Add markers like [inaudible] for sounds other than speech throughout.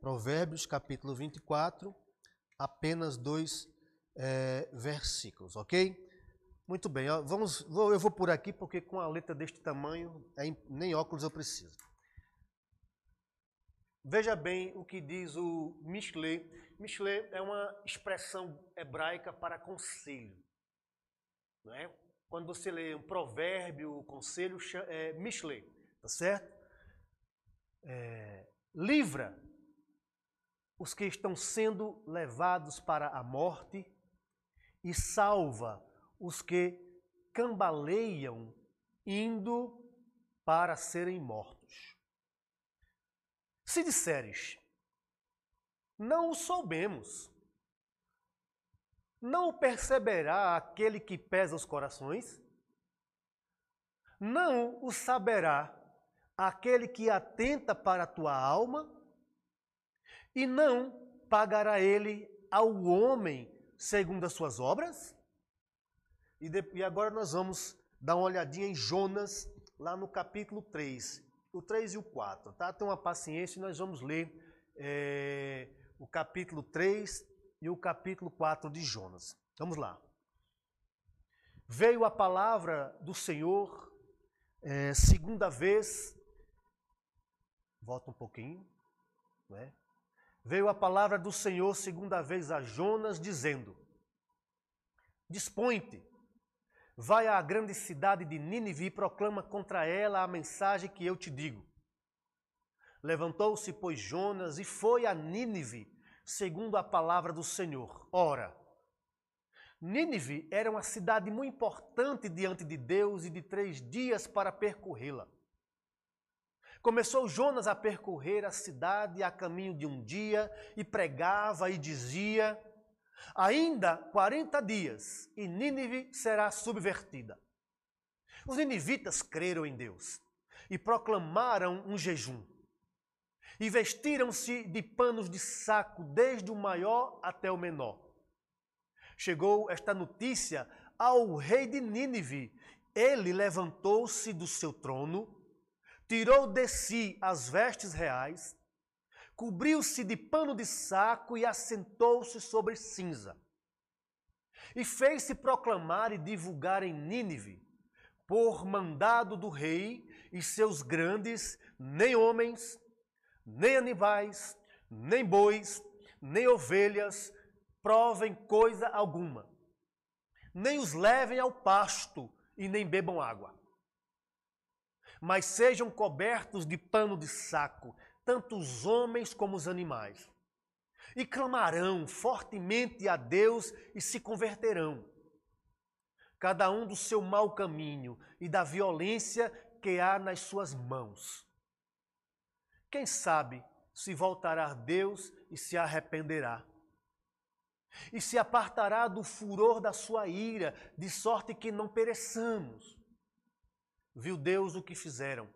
Provérbios capítulo 24, apenas dois é, versículos, ok? Muito bem, vamos, eu vou por aqui porque com a letra deste tamanho é, nem óculos eu preciso. Veja bem o que diz o Mishle. Mishle é uma expressão hebraica para conselho. Não é? Quando você lê um provérbio, conselho, é Mishle, tá certo? É, livra os que estão sendo levados para a morte e salva os que cambaleiam indo para serem mortos. Se disseres, não o soubemos, não o perceberá aquele que pesa os corações? Não o saberá aquele que atenta para a tua alma? E não pagará ele ao homem segundo as suas obras? E, de, e agora nós vamos dar uma olhadinha em Jonas, lá no capítulo 3, o 3 e o 4, tá? Tenha uma paciência e nós vamos ler é, o capítulo 3 e o capítulo 4 de Jonas. Vamos lá. Veio a palavra do Senhor, é, segunda vez, volta um pouquinho, né? Veio a palavra do Senhor segunda vez a Jonas, dizendo: Dispõe-te, Vai à grande cidade de Nínive e proclama contra ela a mensagem que eu te digo. Levantou-se, pois, Jonas e foi a Nínive, segundo a palavra do Senhor. Ora, Nínive era uma cidade muito importante diante de Deus e de três dias para percorrê-la. Começou Jonas a percorrer a cidade a caminho de um dia e pregava e dizia: Ainda 40 dias e Nínive será subvertida. Os ninivitas creram em Deus e proclamaram um jejum. E vestiram-se de panos de saco, desde o maior até o menor. Chegou esta notícia ao rei de Nínive. Ele levantou-se do seu trono, tirou de si as vestes reais cobriu-se de pano de saco e assentou-se sobre cinza. E fez-se proclamar e divulgar em Nínive, por mandado do rei e seus grandes, nem homens, nem animais, nem bois, nem ovelhas, provem coisa alguma, nem os levem ao pasto e nem bebam água. Mas sejam cobertos de pano de saco tanto os homens como os animais. E clamarão fortemente a Deus e se converterão, cada um do seu mau caminho e da violência que há nas suas mãos. Quem sabe se voltará a Deus e se arrependerá. E se apartará do furor da sua ira, de sorte que não pereçamos. Viu Deus o que fizeram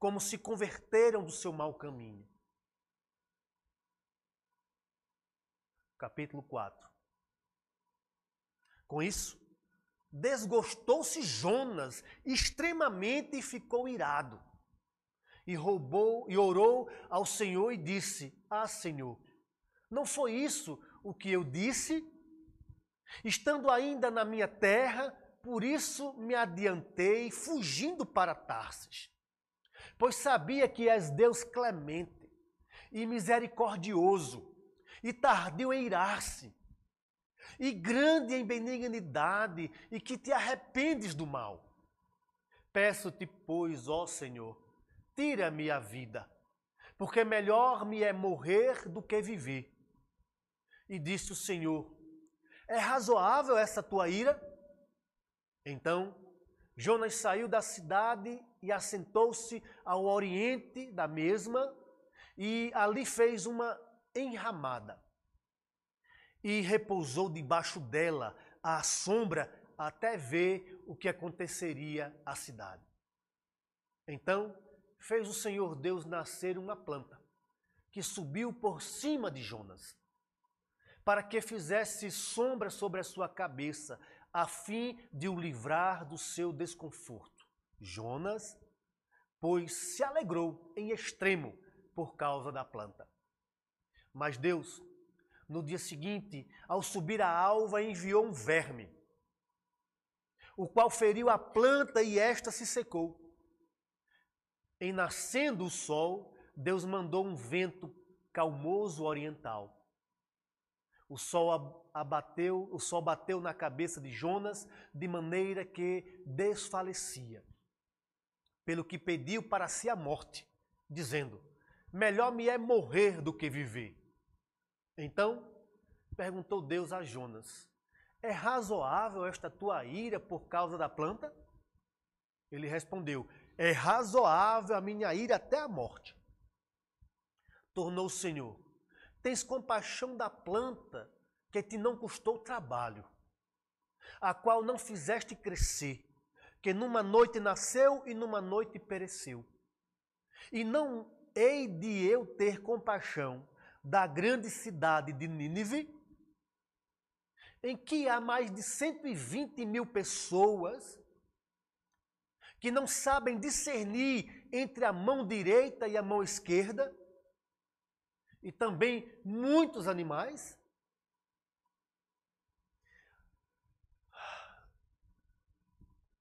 como se converteram do seu mau caminho. Capítulo 4. Com isso, desgostou-se Jonas extremamente e ficou irado. E roubou e orou ao Senhor e disse: Ah, Senhor, não foi isso o que eu disse? Estando ainda na minha terra, por isso me adiantei, fugindo para Tarsis pois sabia que és Deus clemente e misericordioso, e tardio em irar-se, e grande em benignidade, e que te arrependes do mal. Peço-te, pois, ó Senhor, tira-me a vida, porque melhor me é morrer do que viver. E disse o Senhor: É razoável essa tua ira? Então Jonas saiu da cidade e assentou-se ao oriente da mesma, e ali fez uma enramada. E repousou debaixo dela, à sombra, até ver o que aconteceria à cidade. Então fez o Senhor Deus nascer uma planta, que subiu por cima de Jonas, para que fizesse sombra sobre a sua cabeça, a fim de o livrar do seu desconforto. Jonas, pois se alegrou em extremo por causa da planta. Mas Deus, no dia seguinte, ao subir a alva, enviou um verme, o qual feriu a planta e esta se secou. Em nascendo o sol, Deus mandou um vento calmoso oriental. O sol abateu, o sol bateu na cabeça de Jonas de maneira que desfalecia. Pelo que pediu para si a morte, dizendo: Melhor me é morrer do que viver. Então perguntou Deus a Jonas: É razoável esta tua ira por causa da planta? Ele respondeu: É razoável a minha ira até a morte. Tornou o Senhor: Tens compaixão da planta que te não custou trabalho, a qual não fizeste crescer, que numa noite nasceu e numa noite pereceu. E não hei de eu ter compaixão da grande cidade de Nínive, em que há mais de 120 mil pessoas que não sabem discernir entre a mão direita e a mão esquerda, e também muitos animais.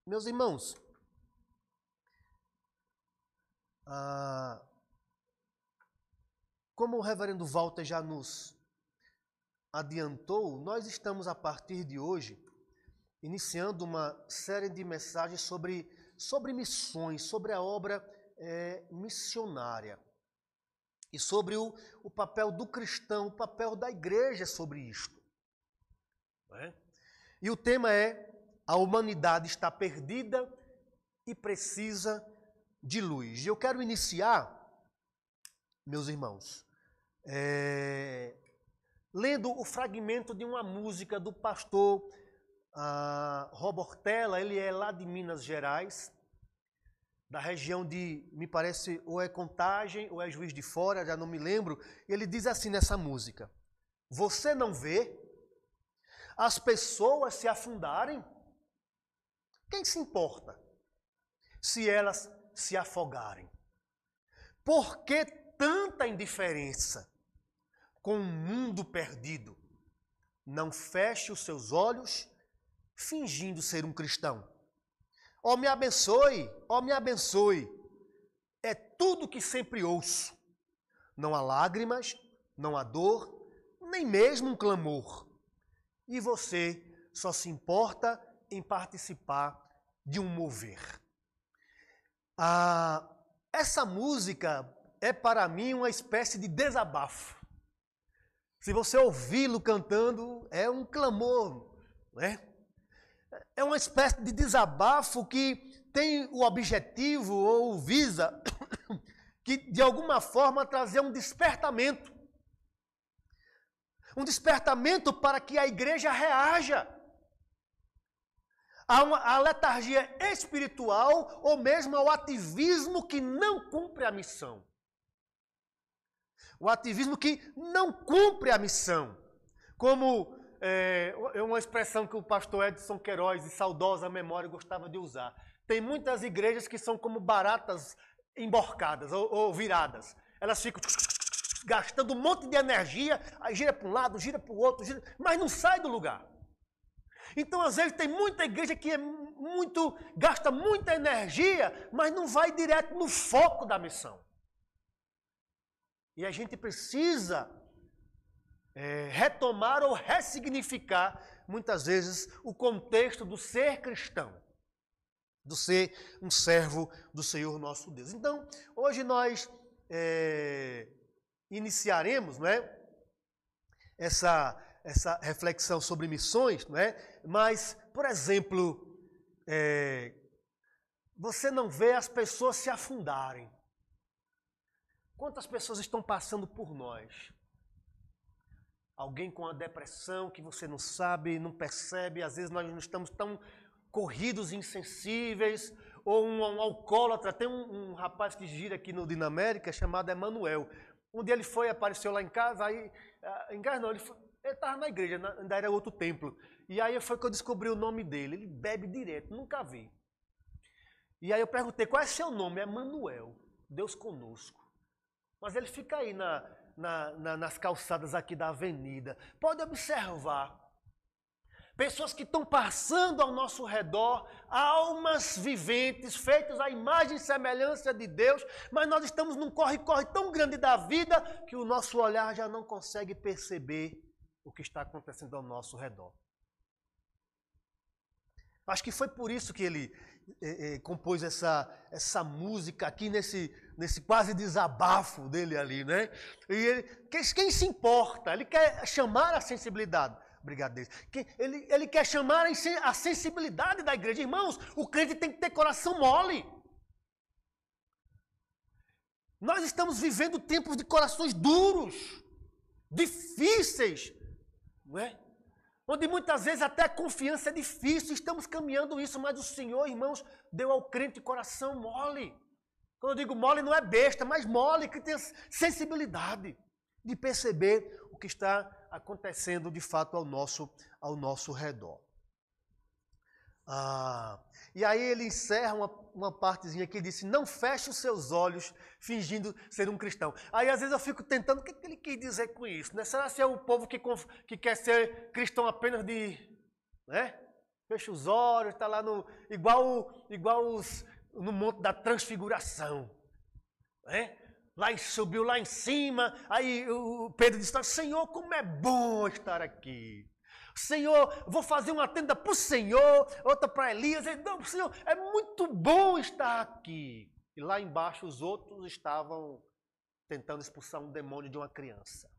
Meus irmãos, ah, como o reverendo Walter já nos adiantou, nós estamos a partir de hoje iniciando uma série de mensagens sobre, sobre missões, sobre a obra é, missionária e sobre o, o papel do cristão, o papel da igreja sobre isto. É? E o tema é: a humanidade está perdida e precisa de luz. E eu quero iniciar, meus irmãos, é, lendo o fragmento de uma música do pastor ah, Robortella, ele é lá de Minas Gerais, da região de, me parece, ou é Contagem ou é Juiz de Fora, já não me lembro. Ele diz assim nessa música: Você não vê as pessoas se afundarem? Quem se importa se elas se afogarem? Por que tanta indiferença? com um mundo perdido. Não feche os seus olhos fingindo ser um cristão. Ó, oh, me abençoe, ó, oh, me abençoe. É tudo que sempre ouço. Não há lágrimas, não há dor, nem mesmo um clamor. E você só se importa em participar de um mover. Ah, essa música é para mim uma espécie de desabafo. Se você ouvi-lo cantando, é um clamor, né? É uma espécie de desabafo que tem o objetivo ou visa [coughs] que de alguma forma trazer um despertamento. Um despertamento para que a igreja reaja à, letargia espiritual ou mesmo ao ativismo que não cumpre a missão. O ativismo que não cumpre a missão. Como é, é uma expressão que o pastor Edson Queiroz, de saudosa memória, gostava de usar. Tem muitas igrejas que são como baratas emborcadas ou, ou viradas. Elas ficam gastando um monte de energia, aí gira para um lado, gira para o outro, gira, mas não sai do lugar. Então, às vezes, tem muita igreja que é muito, gasta muita energia, mas não vai direto no foco da missão. E a gente precisa é, retomar ou ressignificar, muitas vezes, o contexto do ser cristão, do ser um servo do Senhor nosso Deus. Então, hoje nós é, iniciaremos não é, essa, essa reflexão sobre missões, não é? mas, por exemplo, é, você não vê as pessoas se afundarem. Quantas pessoas estão passando por nós? Alguém com a depressão que você não sabe, não percebe, às vezes nós não estamos tão corridos, insensíveis, ou um, um alcoólatra. Tem um, um, rapaz que gira aqui no Dinamérica chamado Emanuel. Um dia ele foi, apareceu lá em casa, aí, ah, em casa não, ele estava na igreja, ainda era outro templo. E aí foi que eu descobri o nome dele. Ele bebe direto, nunca vi. E aí eu perguntei, qual é seu nome? É Manuel, Deus conosco. Mas ele fica aí na, na, na, nas calçadas aqui da avenida. Pode observar. Pessoas que estão passando ao nosso redor, almas viventes, feitas à imagem e semelhança de Deus, mas nós estamos num corre-corre tão grande da vida que o nosso olhar já não consegue perceber o que está acontecendo ao nosso redor. Acho que foi por isso que ele é, é, compôs essa, essa música aqui nesse, nesse quase desabafo dele ali, né? E ele, quem, quem se importa? Ele quer chamar a sensibilidade. Obrigado, Deus. Ele, ele quer chamar a sensibilidade da igreja. Irmãos, o crente tem que ter coração mole. Nós estamos vivendo tempos de corações duros, difíceis, não é? onde muitas vezes até a confiança é difícil, estamos caminhando isso, mas o Senhor, irmãos, deu ao crente coração mole. Quando eu digo mole, não é besta, mas mole, que tem sensibilidade de perceber o que está acontecendo de fato ao nosso, ao nosso redor. Ah, e aí ele encerra uma, uma partezinha que diz: Não feche os seus olhos fingindo ser um cristão. Aí às vezes eu fico tentando, o que, ele quis dizer com isso? Né? Será que é o povo que, que quer ser cristão apenas de. Né? Fecha os olhos, está lá no. igual, igual os, no monte da transfiguração. Né? Lá subiu lá em cima, aí o Pedro disse: Senhor, como é bom estar aqui. Senhor, vou fazer uma tenda para o Senhor, outra para Elias. Não, Senhor, é muito bom estar aqui. E lá embaixo os outros estavam tentando expulsar um demônio de uma criança.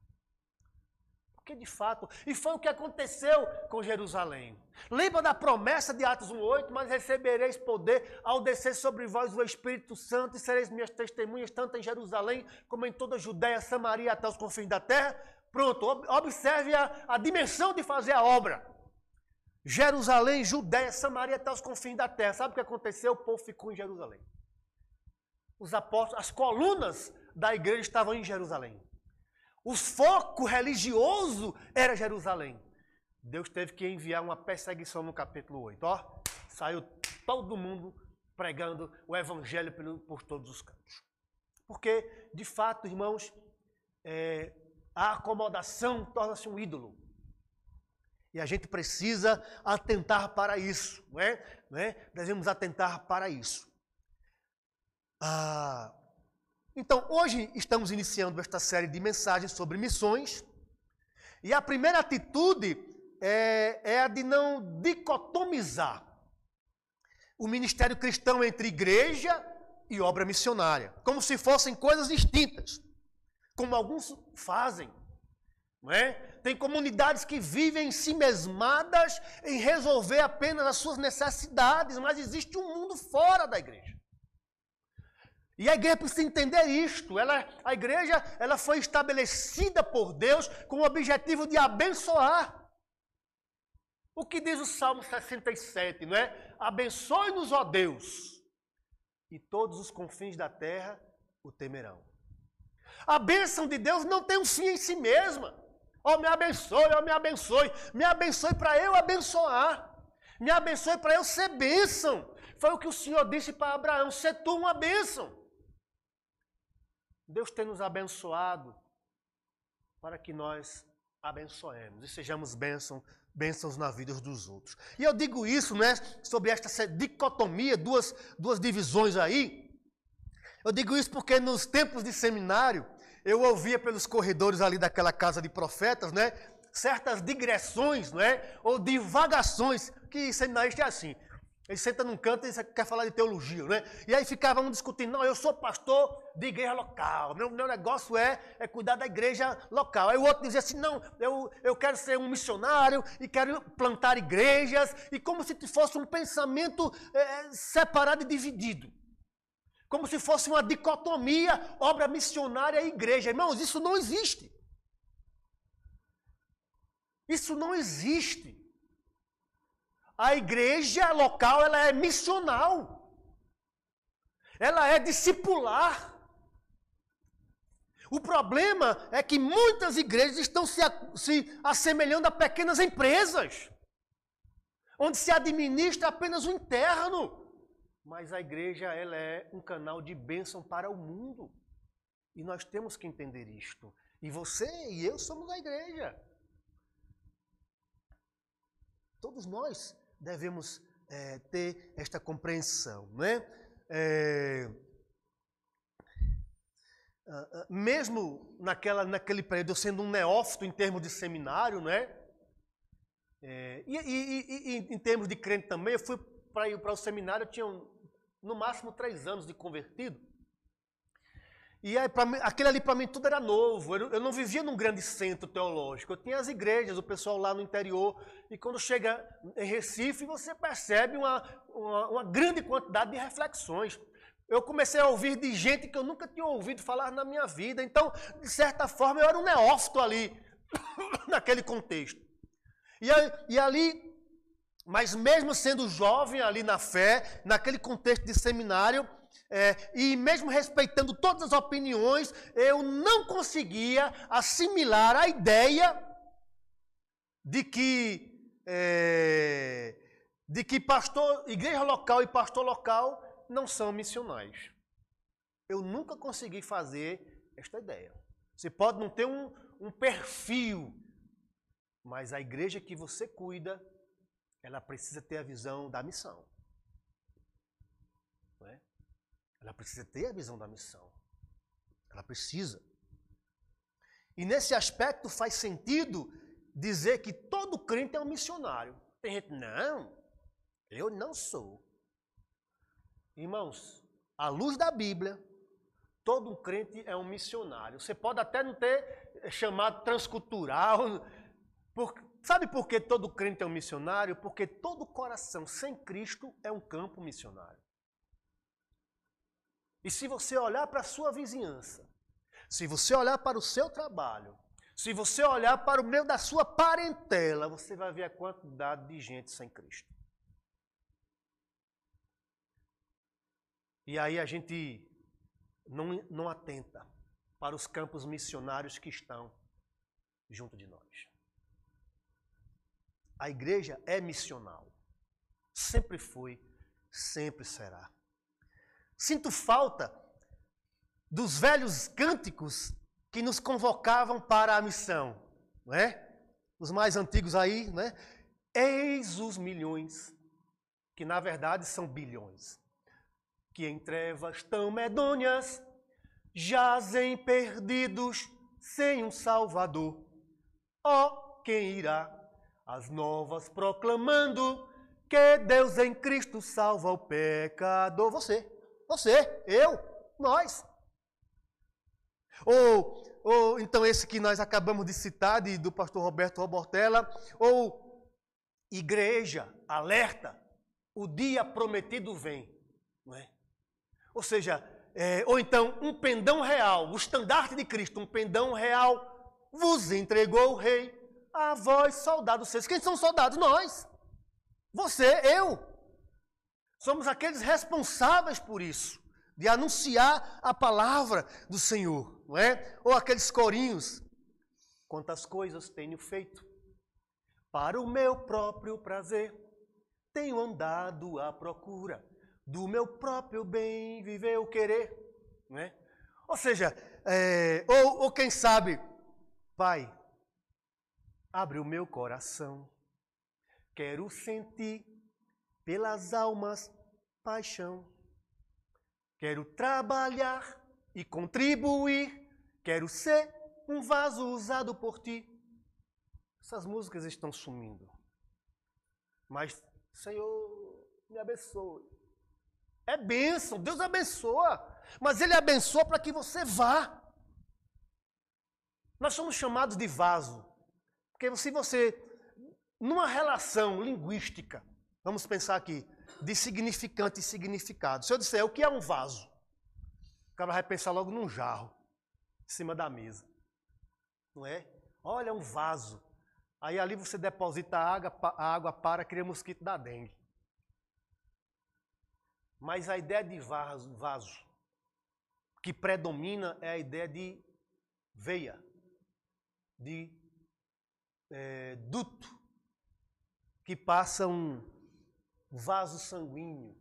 Porque de fato, e foi o que aconteceu com Jerusalém. Lembra da promessa de Atos 1:8, mas recebereis poder ao descer sobre vós o Espírito Santo e sereis minhas testemunhas tanto em Jerusalém como em toda a Judéia, Samaria até os confins da terra. Pronto, observe a, a dimensão de fazer a obra. Jerusalém, Judéia, Samaria até os confins da terra. Sabe o que aconteceu? O povo ficou em Jerusalém. Os apóstolos, as colunas da igreja estavam em Jerusalém. O foco religioso era Jerusalém. Deus teve que enviar uma perseguição no capítulo 8. Ó, saiu todo mundo pregando o evangelho por todos os cantos. Porque, de fato, irmãos, é, a acomodação torna-se um ídolo. E a gente precisa atentar para isso, não é? Não é? Devemos atentar para isso. Ah, então, hoje estamos iniciando esta série de mensagens sobre missões. E a primeira atitude é, é a de não dicotomizar o ministério cristão entre igreja e obra missionária, como se fossem coisas distintas como alguns fazem. Não é? Tem comunidades que vivem em si mesmadas em resolver apenas as suas necessidades, mas existe um mundo fora da igreja. E a igreja precisa entender isto. Ela, a igreja ela foi estabelecida por Deus com o objetivo de abençoar. O que diz o Salmo 67, não é? Abençoe-nos, ó Deus, e todos os confins da terra o temerão. A bênção de Deus não tem um fim em si mesma. Oh, me abençoe, oh, me abençoe. Me abençoe para eu abençoar. Me abençoe para eu ser bênção. Foi o que o Senhor disse para Abraão: ser tu uma bênção. Deus tem nos abençoado para que nós abençoemos e sejamos bênção, bênçãos na vida dos outros. E eu digo isso, né, sobre esta dicotomia, duas, duas divisões aí, eu digo isso porque nos tempos de seminário, eu ouvia pelos corredores ali daquela casa de profetas, né? Certas digressões, não é? Ou divagações, que seminarista é assim. Ele senta num canto e quer falar de teologia, né? E aí ficava um discutindo, não, eu sou pastor de igreja local, meu, meu negócio é, é cuidar da igreja local. Aí o outro dizia assim, não, eu, eu quero ser um missionário e quero plantar igrejas, e como se fosse um pensamento é, separado e dividido como se fosse uma dicotomia, obra missionária e igreja. Irmãos, isso não existe. Isso não existe. A igreja local, ela é missional. Ela é discipular. O problema é que muitas igrejas estão se, se assemelhando a pequenas empresas, onde se administra apenas o interno. Mas a igreja ela é um canal de bênção para o mundo. E nós temos que entender isto. E você e eu somos a igreja. Todos nós devemos é, ter esta compreensão, não é? é mesmo naquela, naquele período, eu sendo um neófito em termos de seminário, é? é e, e, e, em termos de crente também, eu fui para o seminário, eu tinha um, no máximo três anos de convertido. E aí, mim, aquele ali para mim tudo era novo. Eu, eu, não vivia num grande centro teológico. Eu tinha as igrejas, o pessoal lá no interior. E quando chega em Recife, você percebe uma, uma, uma grande quantidade de reflexões. Eu comecei a ouvir de gente que eu nunca tinha ouvido falar na minha vida. Então, de certa forma, eu era um neófito ali, [coughs] naquele contexto. E, e ali, mas mesmo sendo jovem ali na fé, naquele contexto de seminário, é, e mesmo respeitando todas as opiniões, eu não conseguia assimilar a ideia de que, é, de que pastor, igreja local e pastor local não são missionais. Eu nunca consegui fazer esta ideia. Você pode não ter um, um perfil, mas a igreja que você cuida, ela precisa ter a visão da missão. É? Ela precisa ter a visão da missão. Ela precisa. E nesse aspecto faz sentido dizer que todo crente é um missionário. Tem gente, não, eu não sou. Irmãos, à luz da Bíblia, todo crente é um missionário. Você pode até não ter chamado transcultural. Por, sabe por que todo crente é um missionário? Porque todo coração sem Cristo é um campo missionário. E se você olhar para a sua vizinhança, se você olhar para o seu trabalho, se você olhar para o meio da sua parentela, você vai ver a quantidade de gente sem Cristo. E aí a gente não, não atenta para os campos missionários que estão junto de nós. A igreja é missional. Sempre foi, sempre será. Sinto falta dos velhos cânticos que nos convocavam para a missão, não é? Os mais antigos aí, né? Eis os milhões, que na verdade são bilhões que em trevas tão medonhas jazem perdidos sem um Salvador. Ó, oh, quem irá as novas proclamando que Deus em Cristo salva o pecador? Você, você, eu, nós. Ou, ou então esse que nós acabamos de citar, de, do pastor Roberto Robortella, ou igreja, alerta, o dia prometido vem. Não é? Ou seja, é, ou então um pendão real, o estandarte de Cristo, um pendão real, vos entregou o rei, a vós, soldados seus. Quem são soldados? Nós. Você, eu. Somos aqueles responsáveis por isso, de anunciar a palavra do Senhor, não é? Ou aqueles corinhos. Quantas coisas tenho feito para o meu próprio prazer, tenho andado à procura do meu próprio bem viver o querer. Né? Ou seja, é, ou, ou quem sabe, Pai, abre o meu coração, quero sentir pelas almas paixão, quero trabalhar e contribuir, quero ser um vaso usado por ti. Essas músicas estão sumindo. Mas, Senhor, me abençoe. É bênção, Deus abençoa. Mas Ele abençoa para que você vá. Nós somos chamados de vaso. Porque se você, numa relação linguística, vamos pensar aqui, de significante e significado. Se eu disser o que é um vaso, o cara vai pensar logo num jarro, em cima da mesa. Não é? Olha, é um vaso. Aí ali você deposita a água, a água para criar mosquito da dengue. Mas a ideia de vaso, vaso que predomina é a ideia de veia, de é, duto, que passa um vaso sanguíneo,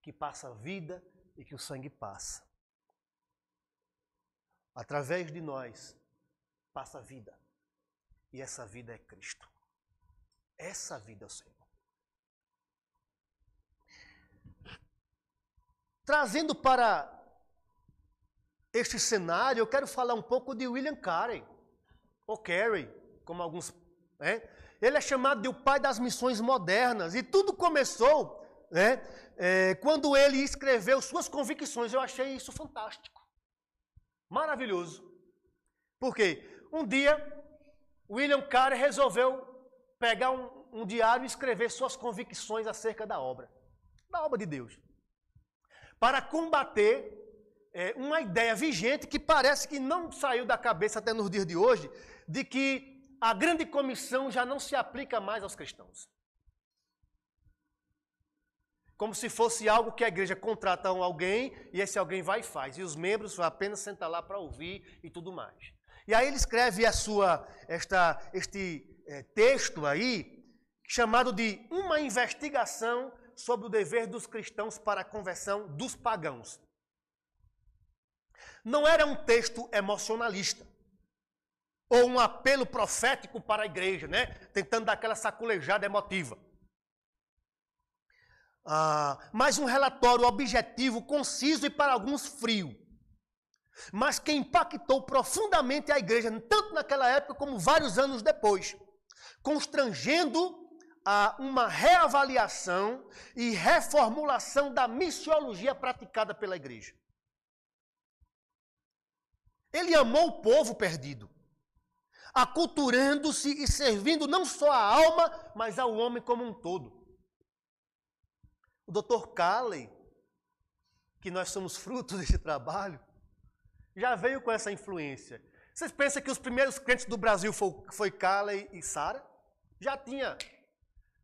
que passa a vida e que o sangue passa. Através de nós, passa vida. E essa vida é Cristo. Essa vida é o Senhor. Trazendo para este cenário, eu quero falar um pouco de William Carey, ou Carey, como alguns. Né? Ele é chamado de o pai das missões modernas, e tudo começou né, é, quando ele escreveu suas convicções. Eu achei isso fantástico, maravilhoso. Por quê? Um dia, William Carey resolveu pegar um, um diário e escrever suas convicções acerca da obra, da obra de Deus, para combater é, uma ideia vigente que parece que não saiu da cabeça até nos dias de hoje, de que a grande comissão já não se aplica mais aos cristãos. Como se fosse algo que a igreja contrata alguém e esse alguém vai e faz. E os membros vão apenas sentar lá para ouvir e tudo mais. E aí ele escreve a sua, esta, este é, texto aí, chamado de Uma Investigação sobre o Dever dos Cristãos para a Conversão dos Pagãos. Não era um texto emocionalista ou um apelo profético para a igreja, né? Tentando dar aquela saculejada emotiva. Ah, mas um relatório objetivo, conciso e para alguns frio. Mas que impactou profundamente a igreja, tanto naquela época como vários anos depois, constrangendo a uma reavaliação e reformulação da missiologia praticada pela igreja. Ele amou o povo perdido, aculturando-se e servindo não só a alma, mas ao homem como um todo. O Dr. Calley, que nós somos frutos [laughs] desse trabalho, já veio com essa influência. Vocês pensam que os primeiros crentes do Brasil foi, foi Calley e Sara? Já tinha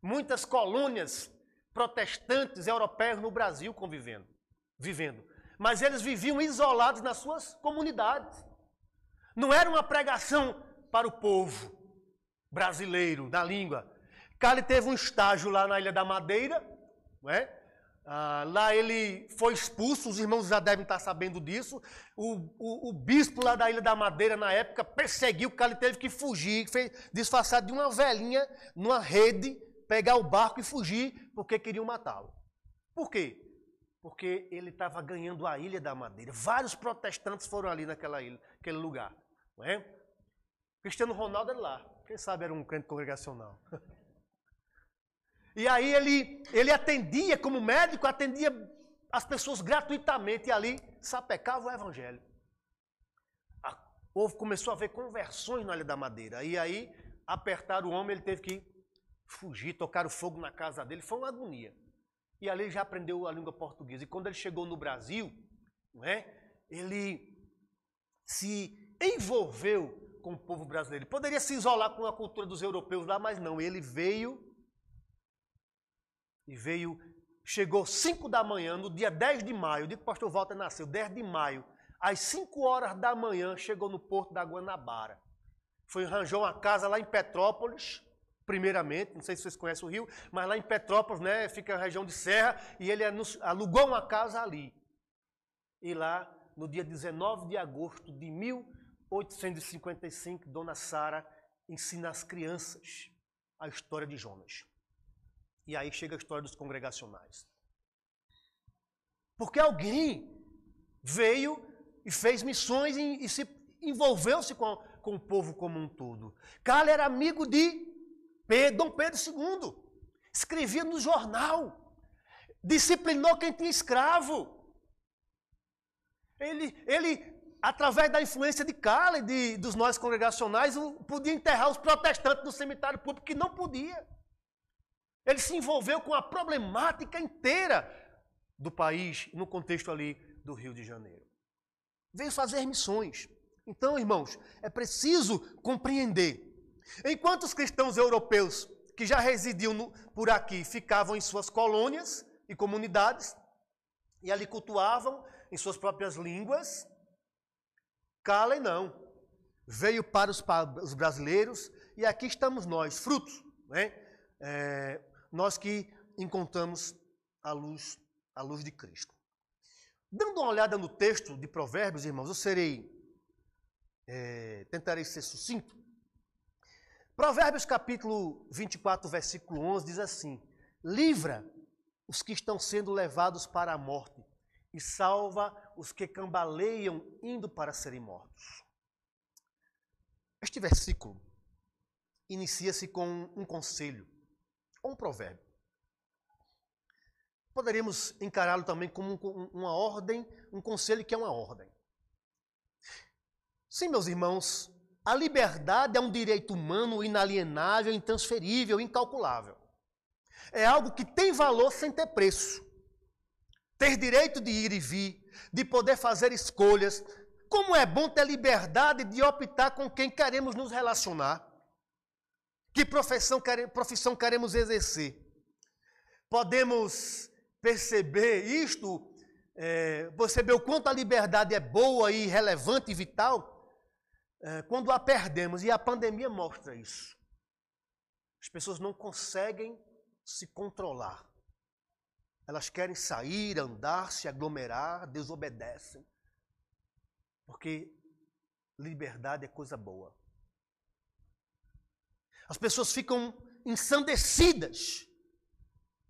muitas colônias protestantes europeias no Brasil convivendo, vivendo mas eles viviam isolados nas suas comunidades. Não era uma pregação para o povo brasileiro, na língua. Cali teve um estágio lá na Ilha da Madeira, não é? Ah, lá ele foi expulso, os irmãos já devem estar sabendo disso. O, o, o bispo lá da Ilha da Madeira, na época, perseguiu, Cali teve que fugir, fez, de uma velhinha numa rede, pegar o barco e fugir, porque queriam matá-lo. Por quê? porque ele estava ganhando a Ilha da Madeira. Vários protestantes foram ali naquela ilha, aquele lugar. Não é? Cristiano Ronaldo era lá. Quem sabe era um crente congregacional. [laughs] E aí ele, ele atendia, como médico, atendia as pessoas gratuitamente e ali sapecava o evangelho. O povo começou a ver conversões na Ilha da Madeira. E aí apertaram o homem, ele teve que fugir, tocar o fogo na casa dele. Foi uma agonia. E ali ele já aprendeu a língua portuguesa. E quando ele chegou no Brasil, não é? ele se envolveu com o povo brasileiro. Ele poderia se isolar com a cultura dos europeus lá, mas não. Ele veio e veio, chegou 5 da manhã, no dia 10 de maio, o dia que o pastor Walter nasceu, 10 de maio, às 5 horas da manhã, chegou no porto da Guanabara. Foi arranjou uma casa lá em Petrópolis, primeiramente, não sei se vocês conhecem o Rio, mas lá em Petrópolis, né, fica a região de Serra, e ele alugou uma casa ali. E lá, no dia 19 de agosto de 1855, Dona Sara ensina às crianças a história de Jonas. E aí chega a história dos congregacionais. Porque alguém veio e fez missões e, e se envolveu-se com, com o povo como um todo. Carlos era amigo de Pedro, Dom Pedro II. Escrevia no jornal. Disciplinou quem tinha escravo. Ele, ele através da influência de Cala e de, dos nós congregacionais, podia enterrar os protestantes no cemitério público, que não podia. Ele se envolveu com a problemática inteira do país, no contexto ali do Rio de Janeiro. Veio fazer missões. Então, irmãos, é preciso compreender Enquanto os cristãos europeus que já residiam no, por aqui ficavam em suas colônias e comunidades e ali cultuavam em suas próprias línguas, Calen não. Veio para os, para os, brasileiros e aqui estamos nós, frutos, né? É, nós que encontramos a luz, a luz de Cristo. Dando uma olhada no texto de Provérbios, irmãos, eu serei É, tentarei ser sucinto. Provérbios capítulo 24, versículo 11 diz assim: Livra os que estão sendo levados para a morte e salva os que cambaleiam indo para serem mortos. Este versículo inicia-se com um conselho, ou um provérbio. Poderíamos encará-lo também como uma ordem, um conselho que é uma ordem. Sim, meus irmãos, a liberdade é um direito humano inalienável, intransferível, incalculável. É algo que tem valor sem ter preço. Ter direito de ir e vir, de poder fazer escolhas. Como é bom ter liberdade de optar com quem queremos nos relacionar. Que profissão, profissão queremos exercer. Podemos perceber isto, é, perceber o quanto a liberdade é boa e relevante e vital, é, quando a perdemos, e a pandemia mostra isso. As pessoas não conseguem se controlar. Elas querem sair, andar, se aglomerar, desobedecem. Porque liberdade é coisa boa. As pessoas ficam ensandecidas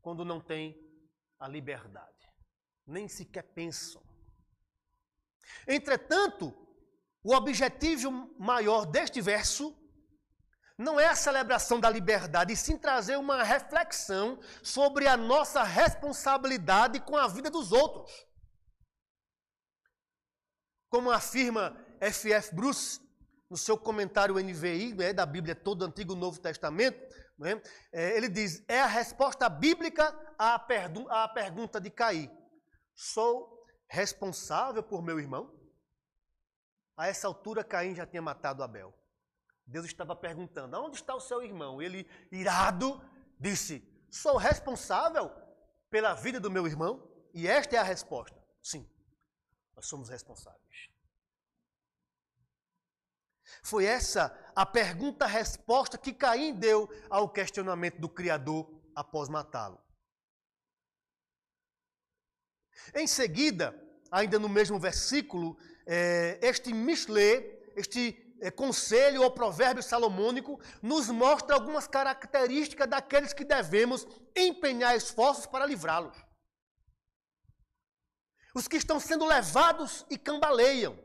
quando não têm a liberdade. Nem sequer pensam. Entretanto, o objetivo maior deste verso não é a celebração da liberdade, e sim trazer uma reflexão sobre a nossa responsabilidade com a vida dos outros. Como afirma F.F. Bruce no seu comentário NVI, né, da Bíblia todo o Antigo e Novo Testamento, né, é, ele diz: é a resposta bíblica à, à pergunta de Caí: Sou responsável por meu irmão? A essa altura, Caim já tinha matado Abel. Deus estava perguntando: Onde está o seu irmão? Ele, irado, disse: Sou responsável pela vida do meu irmão? E esta é a resposta: Sim, nós somos responsáveis. Foi essa a pergunta-resposta que Caim deu ao questionamento do Criador após matá-lo. Em seguida, ainda no mesmo versículo, é, este Mishle, este conselho ou provérbio salomônico, nos mostra algumas características daqueles que devemos empenhar esforços para livrá-los. Os que estão sendo levados e cambaleiam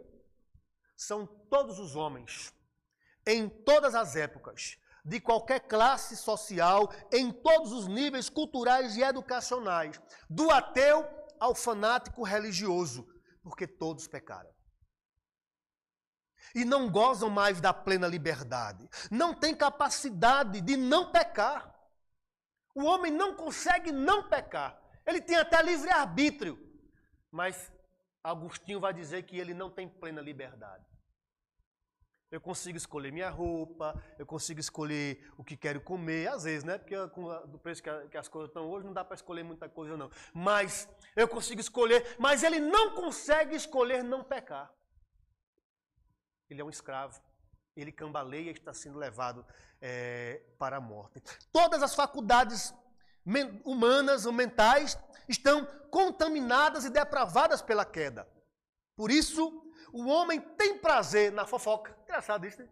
são todos os homens, em todas as épocas, de qualquer classe social, em todos os níveis culturais e educacionais, do ateu ao fanático religioso, porque todos pecaram. E não gozam mais da plena liberdade, não têm capacidade de não pecar. O homem não consegue não pecar. Ele tem até livre-arbítrio, mas Agostinho vai dizer que ele não tem plena liberdade. Eu consigo escolher minha roupa, eu consigo escolher o que quero comer, às vezes, né? Porque com o preço que, as coisas estão hoje, não dá para escolher muita coisa, não. Mas eu consigo escolher, mas ele não consegue escolher não pecar. Ele é um escravo. Ele cambaleia e está sendo levado é, para a morte. Todas as faculdades humanas ou mentais estão contaminadas e depravadas pela queda. Por isso, o homem tem prazer na fofoca. Engraçado isso, né?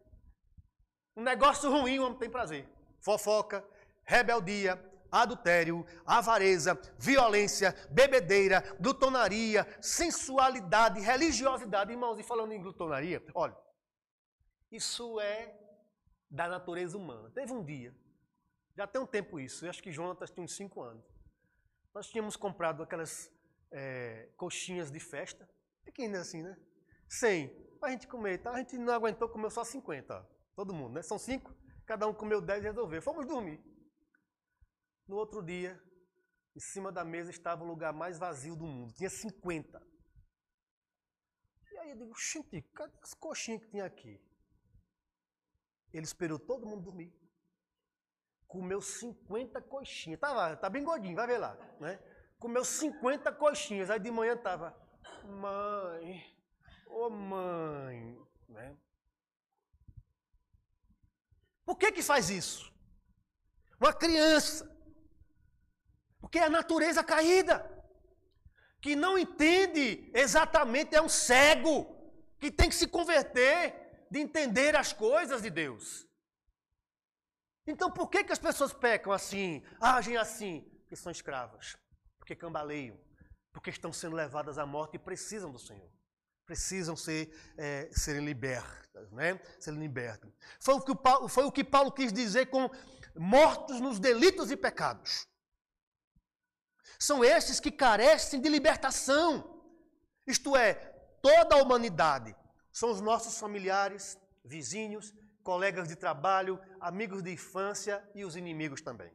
Um negócio ruim, o homem tem prazer. Fofoca, rebeldia, adultério, avareza, violência, bebedeira, glutonaria, sensualidade, religiosidade. Irmãos, e falando em glutonaria, olha, isso é da natureza humana. Teve um dia, já tem um tempo isso, eu acho que Jonatas tinha uns 5 anos. Nós tínhamos comprado aquelas é, coxinhas de festa, pequenas assim, né? 100 para a gente comer. Tá? A gente não aguentou, comeu só 50. Todo mundo, né? São cinco, cada um comeu 10 e resolveu. Fomos dormir. No outro dia, em cima da mesa estava o lugar mais vazio do mundo. Tinha 50. E aí eu digo, gente, cadê as coxinhas que tinha aqui? Ele esperou todo mundo dormir. Comeu 50 coxinhas. Tava, tá bem gordinho, vai ver lá. Né? Comeu 50 coxinhas. Aí de manhã tava, mãe, Ô mãe, né? Por que que faz isso? Uma criança. Porque é a natureza caída. Que não entende exatamente, é um cego. Que tem que se converter. De entender as coisas de Deus. Então por que, que as pessoas pecam assim, agem assim? Porque são escravas, porque cambaleiam, porque estão sendo levadas à morte e precisam do Senhor. Precisam ser, é, serem libertas, né? Serem libertas. Foi o, que Paulo, foi o que Paulo quis dizer com mortos nos delitos e pecados. São esses que carecem de libertação. Isto é, toda a humanidade. São os nossos familiares, vizinhos, colegas de trabalho, amigos de infância e os inimigos também.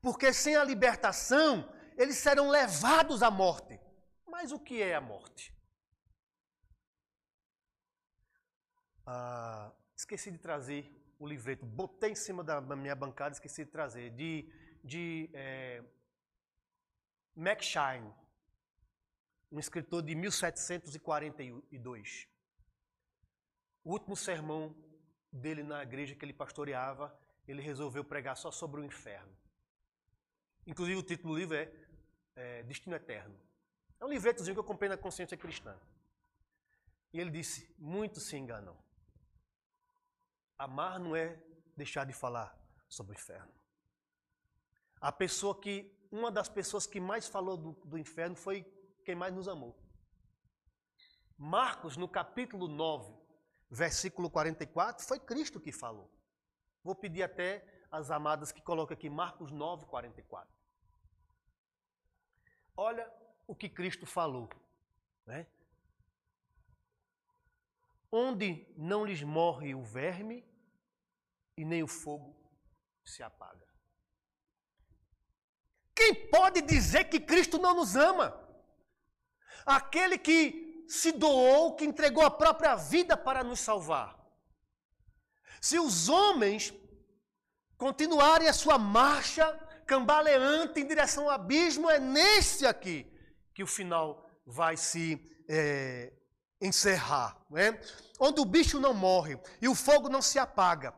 Porque sem a libertação, eles serão levados à morte. Mas o que é a morte? Ah, esqueci de trazer o livreto, botei em cima da, minha bancada, esqueci de trazer, de, de é, Mac Shine, um escritor de 1742. O último sermão dele na igreja que ele pastoreava, ele resolveu pregar só sobre o inferno. Inclusive o título do livro é, é Destino Eterno. É um livretozinho que eu comprei na consciência cristã. E ele disse: Muitos se enganam. Amar não é deixar de falar sobre o inferno. A pessoa que, uma das pessoas que mais falou do, do inferno foi quem mais nos amou. Marcos, no capítulo 9, versículo 44, foi Cristo que falou. Vou pedir até as amadas que colocam aqui Marcos 9, 44. Olha o que Cristo falou. Né? Onde não lhes morre o verme e nem o fogo se apaga. Quem pode dizer que Cristo não nos ama? Aquele que se doou, que entregou a própria vida para nos salvar. Se os homens continuarem a sua marcha cambaleante em direção ao abismo, é nesse aqui que o final vai se é, encerrar. Né? Onde o bicho não morre e o fogo não se apaga.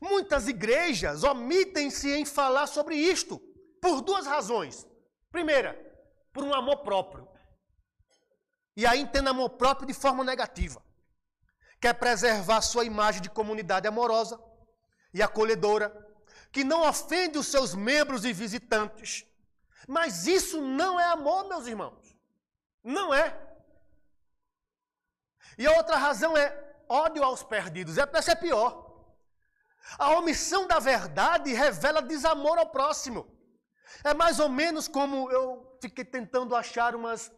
Muitas igrejas omitem-se em falar sobre isto, por duas razões. Primeira, por um amor próprio. E aí entenda amor próprio de forma negativa. Quer preservar sua imagem de comunidade amorosa e acolhedora, que não ofende os seus membros e visitantes. Mas isso não é amor, meus irmãos. Não é. E a outra razão é ódio aos perdidos. É, essa é pior. A omissão da verdade revela desamor ao próximo. É mais ou menos como eu fiquei tentando achar umas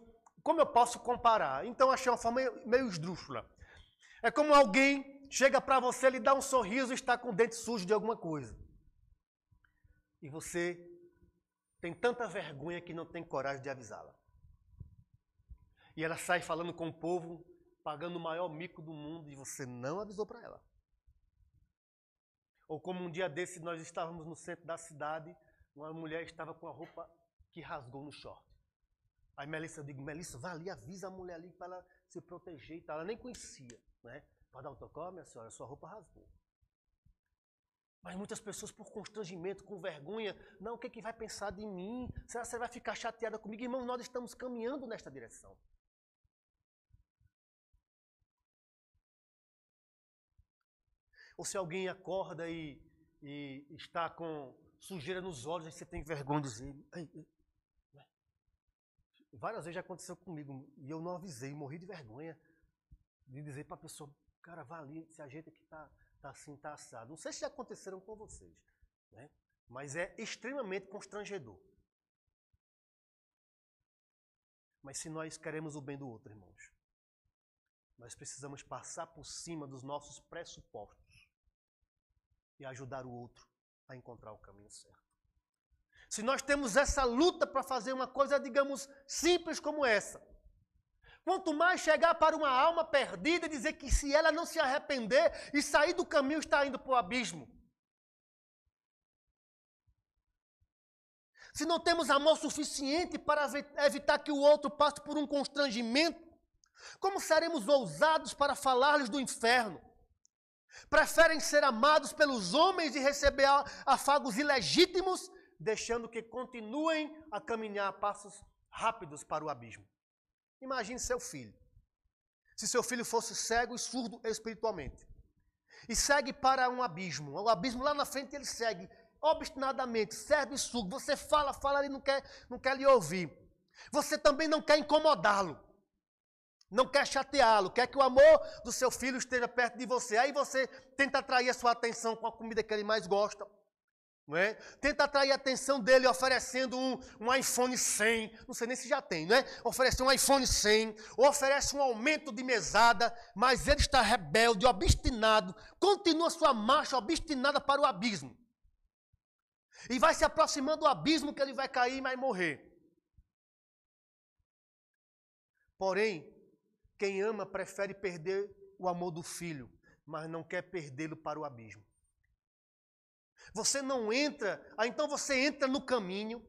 como eu posso comparar? Então achei uma forma meio esdrúxula. É como alguém chega para você, lhe dá um sorriso e está com o dente sujo de alguma coisa. E você tem tanta vergonha que não tem coragem de avisá-la. E ela sai falando com o povo, pagando o maior mico do mundo, e você não avisou para ela. Ou como um dia desse nós estávamos no centro da cidade, uma mulher estava com a roupa que rasgou no short. Aí Melissa, eu digo, Melissa, vai ali, avisa a mulher ali para ela se proteger e tal. Ela nem conhecia, né? Para dar tocó, minha senhora, sua roupa rasgou. Mas muitas pessoas, por constrangimento, com vergonha, não, o que, é que vai pensar de mim? Será que você vai ficar chateada comigo? Irmão, nós estamos caminhando nesta direção. Ou se alguém acorda e, e está com sujeira nos olhos, aí você tem vergonha de dizer, Várias vezes já aconteceu comigo e eu não avisei, morri de vergonha de dizer para a pessoa, cara, vá ali, se ajeita que tá, tá assim, tá assado. Não sei se já aconteceram com vocês, né? mas é extremamente constrangedor. Mas se nós queremos o bem do outro, irmãos, nós precisamos passar por cima dos nossos pressupostos e ajudar o outro a encontrar o caminho certo. Se nós temos essa luta para fazer uma coisa, digamos, simples como essa. Quanto mais chegar para uma alma perdida e dizer que se ela não se arrepender e sair do caminho, está indo para o abismo. Se não temos amor suficiente para evitar que o outro passe por um constrangimento, como seremos ousados para falar-lhes do inferno? Preferem ser amados pelos homens e receber afagos ilegítimos deixando que continuem a caminhar passos rápidos para o abismo. Imagine seu filho. se seu filho fosse cego e surdo espiritualmente. E segue para um abismo. O abismo lá na frente ele segue obstinadamente, serve e surdo. Você fala, fala, ele não quer, não quer lhe ouvir. Você também não quer incomodá-lo. Não quer chateá-lo, quer que o amor do seu filho esteja perto de você. Aí você tenta atrair a sua atenção com a comida que ele mais gosta. Não é? Tenta atrair a atenção dele oferecendo um, um iPhone 100, não sei nem se já tem, é? Oferece um iPhone 100, ou oferece um aumento de mesada, mas ele está rebelde, obstinado, continua sua marcha obstinada para o abismo. E vai se aproximando do abismo que ele vai cair e vai morrer. Porém, quem ama prefere perder o amor do filho, mas não quer perdê-lo para o abismo. Você não entra, ah, então você entra no caminho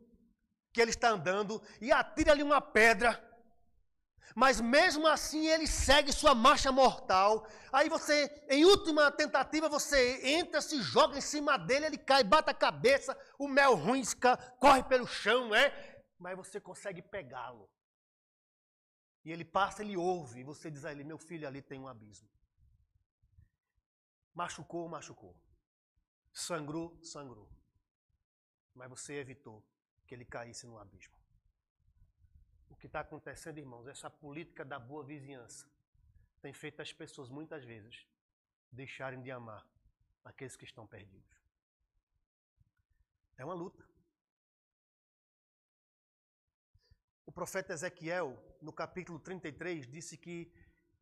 que ele está andando e atira-lhe uma pedra. Mas mesmo assim ele segue sua marcha mortal. Aí você, em última tentativa, você entra, se joga em cima dele, ele cai, bate a cabeça, o mel ruim corre pelo chão, é? Mas você consegue pegá-lo. E ele passa, ele ouve, e você diz a ele: Meu filho, ali tem um abismo. Machucou, machucou. Sangrou, sangrou. Mas você evitou que ele caísse no abismo. O que está acontecendo, irmãos, essa política da boa vizinhança tem feito as pessoas muitas vezes deixarem de amar aqueles que estão perdidos. É uma luta. O profeta Ezequiel, no capítulo 33, disse que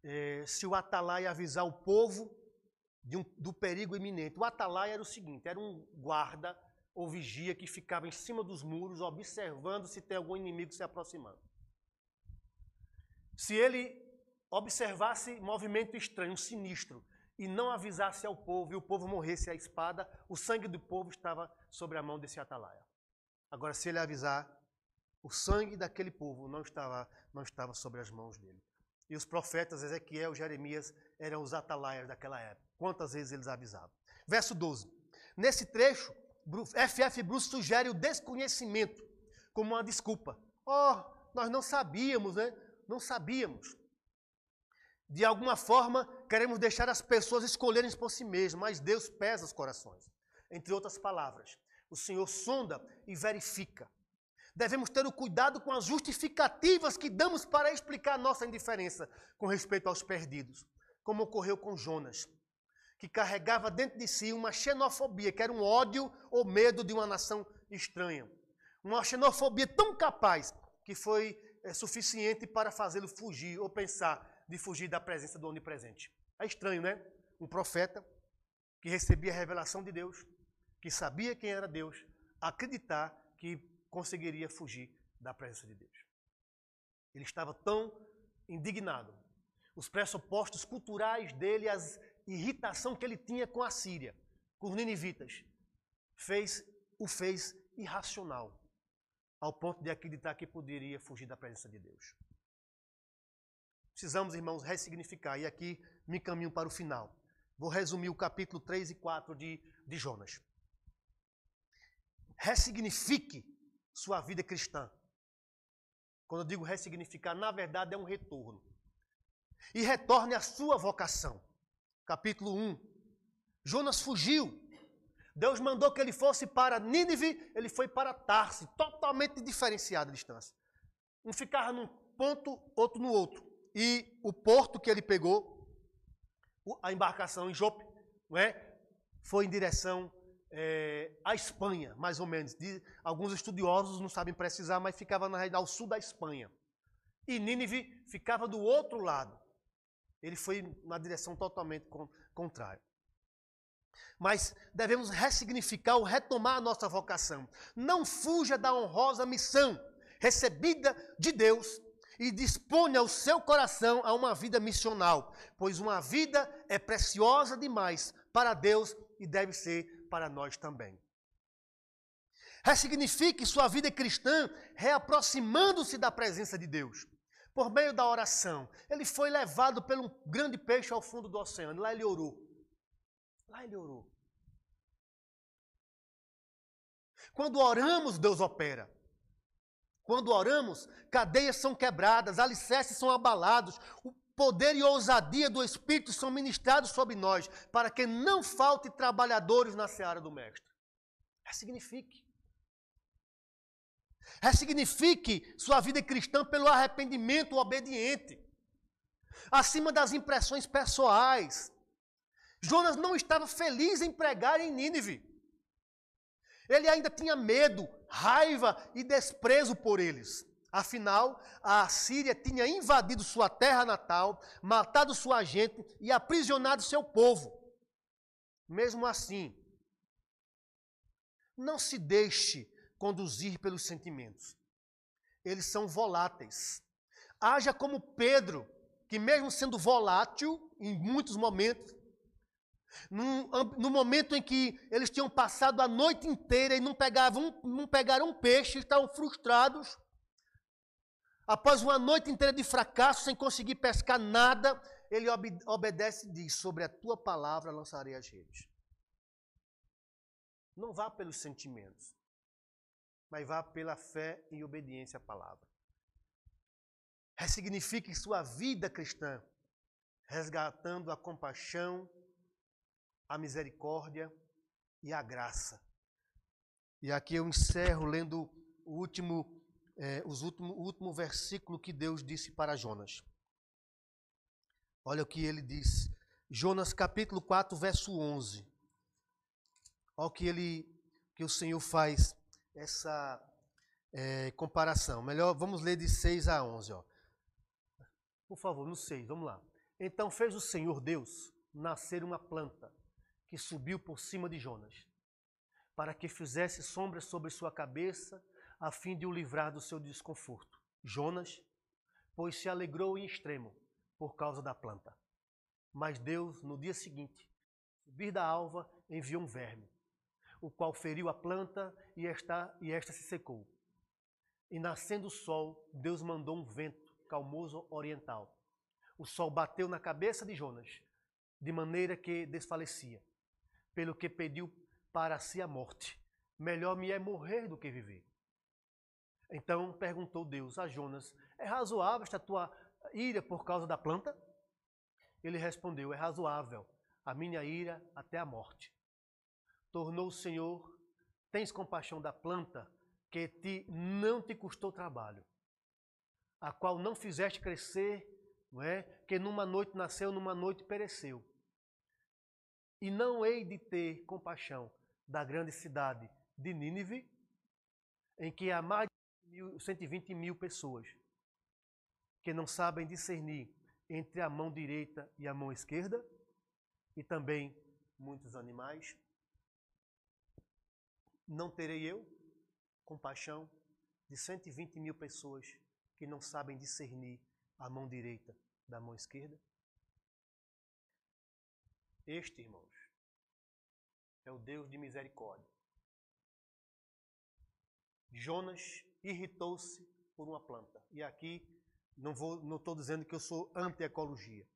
eh, se o atalaia avisar o povo um, do perigo iminente. O atalaia era o seguinte: era um guarda ou vigia que ficava em cima dos muros, observando se tem algum inimigo se aproximando. Se ele observasse movimento estranho, sinistro, e não avisasse ao povo, e o povo morresse à espada, o sangue do povo estava sobre a mão desse atalaia. Agora, se ele avisar, o sangue daquele povo não estava, não estava sobre as mãos dele. E os profetas Ezequiel, Jeremias eram os atalaias daquela época. Quantas vezes eles avisavam? Verso 12. Nesse trecho, F.F. Bruce sugere o desconhecimento como uma desculpa. Oh, nós não sabíamos, né? Não sabíamos. De alguma forma, queremos deixar as pessoas escolherem por si mesmas, mas Deus pesa os corações. Entre outras palavras, o Senhor sonda e verifica. Devemos ter o cuidado com as justificativas que damos para explicar nossa indiferença com respeito aos perdidos, como ocorreu com Jonas que carregava dentro de si uma xenofobia, que era um ódio ou medo de uma nação estranha. Uma xenofobia tão capaz que foi é, suficiente para fazê-lo fugir ou pensar de fugir da presença do onipresente. É estranho, né? Um profeta que recebia a revelação de Deus, que sabia quem era Deus, acreditar que conseguiria fugir da presença de Deus. Ele estava tão indignado. Os pressupostos culturais dele, as irritação que ele tinha com a Síria, com os ninivitas, fez, o fez irracional, ao ponto de acreditar que poderia fugir da presença de Deus. Precisamos, irmãos, ressignificar, e aqui me caminho para o final. Vou resumir o capítulo 3 e 4 de, de Jonas. Ressignifique sua vida cristã. Quando eu digo ressignificar, na verdade é um retorno. E retorne à sua vocação capítulo 1. Jonas fugiu. Deus mandou que ele fosse para Nínive, ele foi para Tarse, totalmente diferenciada a distância. Um ficava num ponto, outro no outro. E o porto que ele pegou, a embarcação em Jope, não é? foi em direção é, à Espanha, mais ou menos. De, alguns estudiosos não sabem precisar, mas ficava na realidade ao sul da Espanha. E Nínive ficava do outro lado. Ele foi na direção totalmente contrária. Mas devemos ressignificar ou retomar a nossa vocação. Não fuja da honrosa missão recebida de Deus e disponha o seu coração a uma vida missional, pois uma vida é preciosa demais para Deus e deve ser para nós também. Ressignifique sua vida cristã reaproximando-se da presença de Deus por meio da oração. Ele foi levado pelo grande peixe ao fundo do oceano. Lá ele orou. Lá ele orou. Quando oramos, Deus opera. Quando oramos, cadeias são quebradas, alicerces são abalados, poder e ousadia do Espírito são ministrados sobre nós, para que não falte trabalhadores na seara do Mestre. Ressignifique. Ressignifique sua vida cristã pelo arrependimento obediente, acima das impressões pessoais. Jonas não estava feliz em pregar em Nínive. Ele ainda tinha medo, raiva e desprezo por eles. Afinal, a Síria tinha invadido sua terra natal, matado sua gente e aprisionado seu povo. Mesmo assim, não se deixe conduzir pelos sentimentos. Eles são voláteis. Haja como Pedro, que mesmo sendo volátil em muitos momentos, no, no, momento em que eles tinham passado a noite inteira e não pegavam, não pegaram um peixe, estavam frustrados. Após uma noite inteira de fracasso, sem conseguir pescar nada, ele ob obedece e diz: Sobre a tua palavra lançarei as redes. Não vá pelos sentimentos, mas vá pela fé e obediência à palavra. Ressignifique sua vida cristã, resgatando a compaixão a misericórdia e a graça. E aqui eu encerro lendo o último, é, os último, o último versículo que Deus disse para Jonas. Olha o que ele diz. Jonas capítulo 4, verso 11. Olha o que, ele, que o Senhor faz essa é, comparação. Melhor, vamos ler de 6 a 11. Ó. Por favor, no 6, vamos lá. Então fez o Senhor Deus nascer uma planta que subiu por cima de Jonas, para que fizesse sombra sobre sua cabeça, a fim de o livrar do seu desconforto. Jonas, pois se alegrou em extremo por causa da planta. Mas Deus, no dia seguinte, subir da alva, enviou um verme, o qual feriu a planta e esta, e esta se secou. E nascendo o sol, Deus mandou um vento calmoso oriental. O sol bateu na cabeça de Jonas, de maneira que desfalecia pelo que pediu para si a morte. Melhor me é morrer do que viver. Então perguntou Deus a Jonas: É razoável esta tua ira por causa da planta? Ele respondeu: É razoável a minha ira até a morte. Tornou o Senhor: Tens compaixão da planta que te não te custou trabalho, a qual não fizeste crescer, não é? Que numa noite nasceu, numa noite pereceu. E não hei de ter compaixão da grande cidade de Nínive, em que há mais de 120 mil pessoas que não sabem discernir entre a mão direita e a mão esquerda, e também muitos animais. Não terei eu compaixão de 120 mil pessoas que não sabem discernir a mão direita da mão esquerda? Este, irmãos, é o Deus de misericórdia. Jonas irritou-se por uma planta. E aqui não não estou dizendo que eu sou anti-ecologia,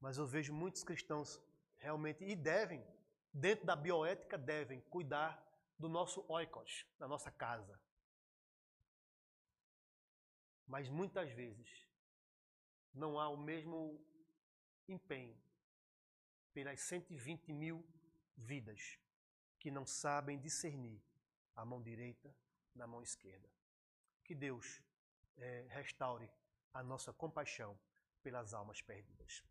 mas eu vejo muitos cristãos realmente e devem, dentro da bioética, devem cuidar do nosso oikos, da nossa casa. Mas muitas vezes não há o mesmo empenho pelas 120 mil vidas que não sabem discernir a mão direita da mão esquerda. Que Deus é, restaure a nossa compaixão pelas almas perdidas.